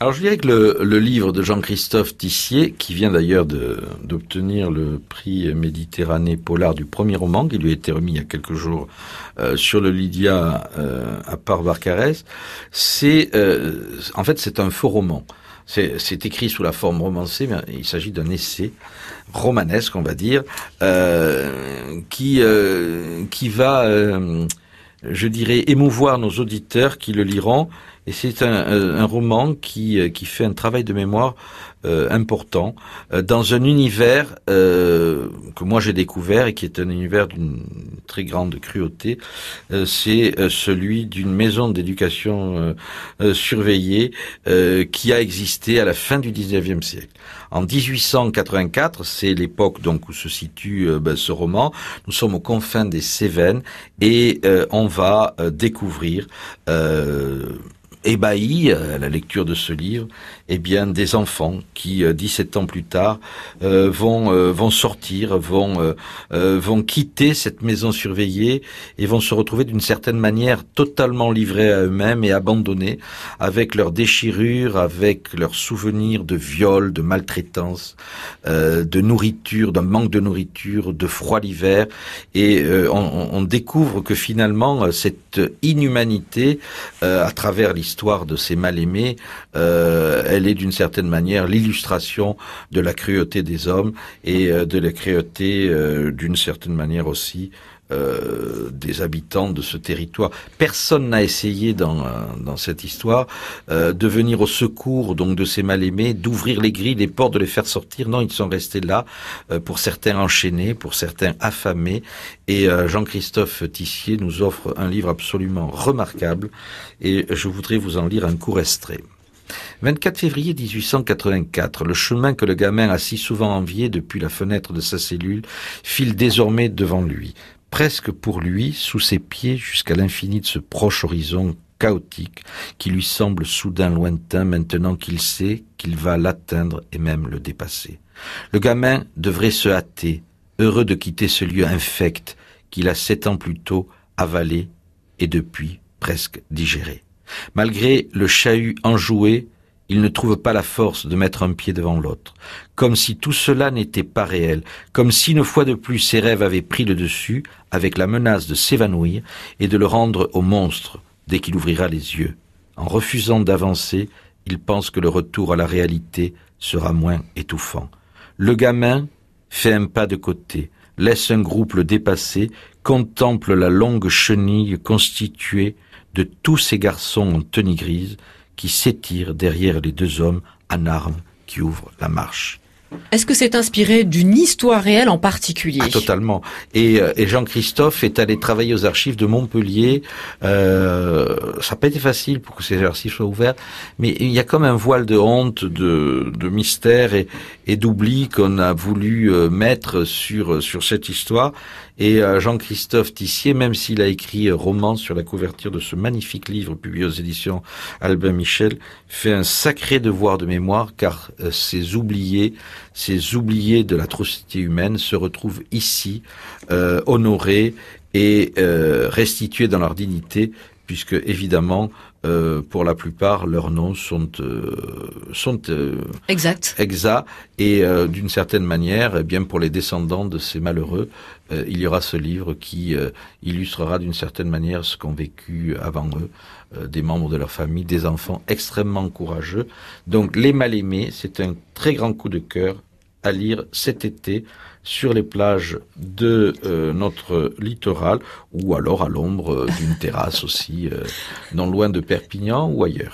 Alors je dirais que le, le livre de Jean-Christophe Tissier, qui vient d'ailleurs d'obtenir le prix Méditerranée Polar du premier roman, qui lui a été remis il y a quelques jours euh, sur le Lydia euh, à Part-Barcarès, c'est euh, en fait c'est un faux roman. C'est écrit sous la forme romancée, mais il s'agit d'un essai romanesque, on va dire, euh, qui qui va, je dirais, émouvoir nos auditeurs qui le liront et c'est un, un, roman qui, euh, qui fait un travail de mémoire euh, important euh, dans un univers euh, que moi j'ai découvert et qui est un univers d'une très grande cruauté. Euh, c'est celui d'une maison d'éducation surveillée qui a existé à la fin du 19e siècle. En 1884, c'est l'époque donc où se situe ben, ce roman. Nous sommes aux confins des Cévennes et on va découvrir ébahi à la lecture de ce livre, eh bien des enfants qui 17 euh, ans plus tard euh, vont euh, vont sortir, vont vont quitter cette maison surveillée et vont se retrouver d'une certaine manière totalement livrés à eux-mêmes et abandonnés avec leurs déchirures, avec leurs souvenirs de viol, de maltraitance, de nourriture, d'un manque de nourriture, de froid l'hiver. Et on, découvre que finalement cette inhumanité à travers l'histoire l'histoire de ces mal-aimés, euh, elle est d'une certaine manière l'illustration de la cruauté des hommes et euh, de la cruauté euh, d'une certaine manière aussi euh, des habitants de ce territoire. Personne n'a essayé dans, dans cette histoire euh, de venir au secours donc de ces mal-aimés, d'ouvrir les grilles, les portes, de les faire sortir. Non, ils sont restés là, euh, pour certains enchaînés, pour certains affamés. Et Jean-Christophe Tissier nous offre un livre absolument remarquable. Et je voudrais vous en lire un court extrait. 24 février 1884, le chemin que le gamin a si souvent envié depuis la fenêtre de sa cellule file désormais devant lui presque pour lui, sous ses pieds, jusqu'à l'infini de ce proche horizon chaotique qui lui semble soudain lointain maintenant qu'il sait qu'il va l'atteindre et même le dépasser. Le gamin devrait se hâter, heureux de quitter ce lieu infect qu'il a sept ans plus tôt avalé et depuis presque digéré. Malgré le chahut enjoué, il ne trouve pas la force de mettre un pied devant l'autre, comme si tout cela n'était pas réel, comme si une fois de plus ses rêves avaient pris le dessus, avec la menace de s'évanouir et de le rendre au monstre dès qu'il ouvrira les yeux. En refusant d'avancer, il pense que le retour à la réalité sera moins étouffant. Le gamin fait un pas de côté, laisse un groupe le dépasser, contemple la longue chenille constituée de tous ces garçons en tenue grise, qui s'étire derrière les deux hommes en armes qui ouvrent la marche. Est-ce que c'est inspiré d'une histoire réelle en particulier? Totalement. Et, euh, et Jean-Christophe est allé travailler aux archives de Montpellier. Euh, ça n'a pas été facile pour que ces archives soient ouvertes, mais il y a comme un voile de honte, de, de mystère et, et d'oubli qu'on a voulu euh, mettre sur sur cette histoire. Et euh, Jean-Christophe Tissier, même s'il a écrit roman sur la couverture de ce magnifique livre publié aux éditions Albin Michel, fait un sacré devoir de mémoire car ces oubliés ces oubliés de l'atrocité humaine se retrouvent ici, euh, honorés et euh, restitués dans leur dignité, puisque évidemment, euh, pour la plupart, leurs noms sont euh, sont euh, exacts. exacts et euh, d'une certaine manière, eh bien pour les descendants de ces malheureux, euh, il y aura ce livre qui euh, illustrera d'une certaine manière ce qu'ont vécu avant eux des membres de leur famille, des enfants extrêmement courageux. Donc les mal-aimés, c'est un très grand coup de cœur à lire cet été sur les plages de euh, notre littoral ou alors à l'ombre d'une terrasse aussi, euh, non loin de Perpignan ou ailleurs.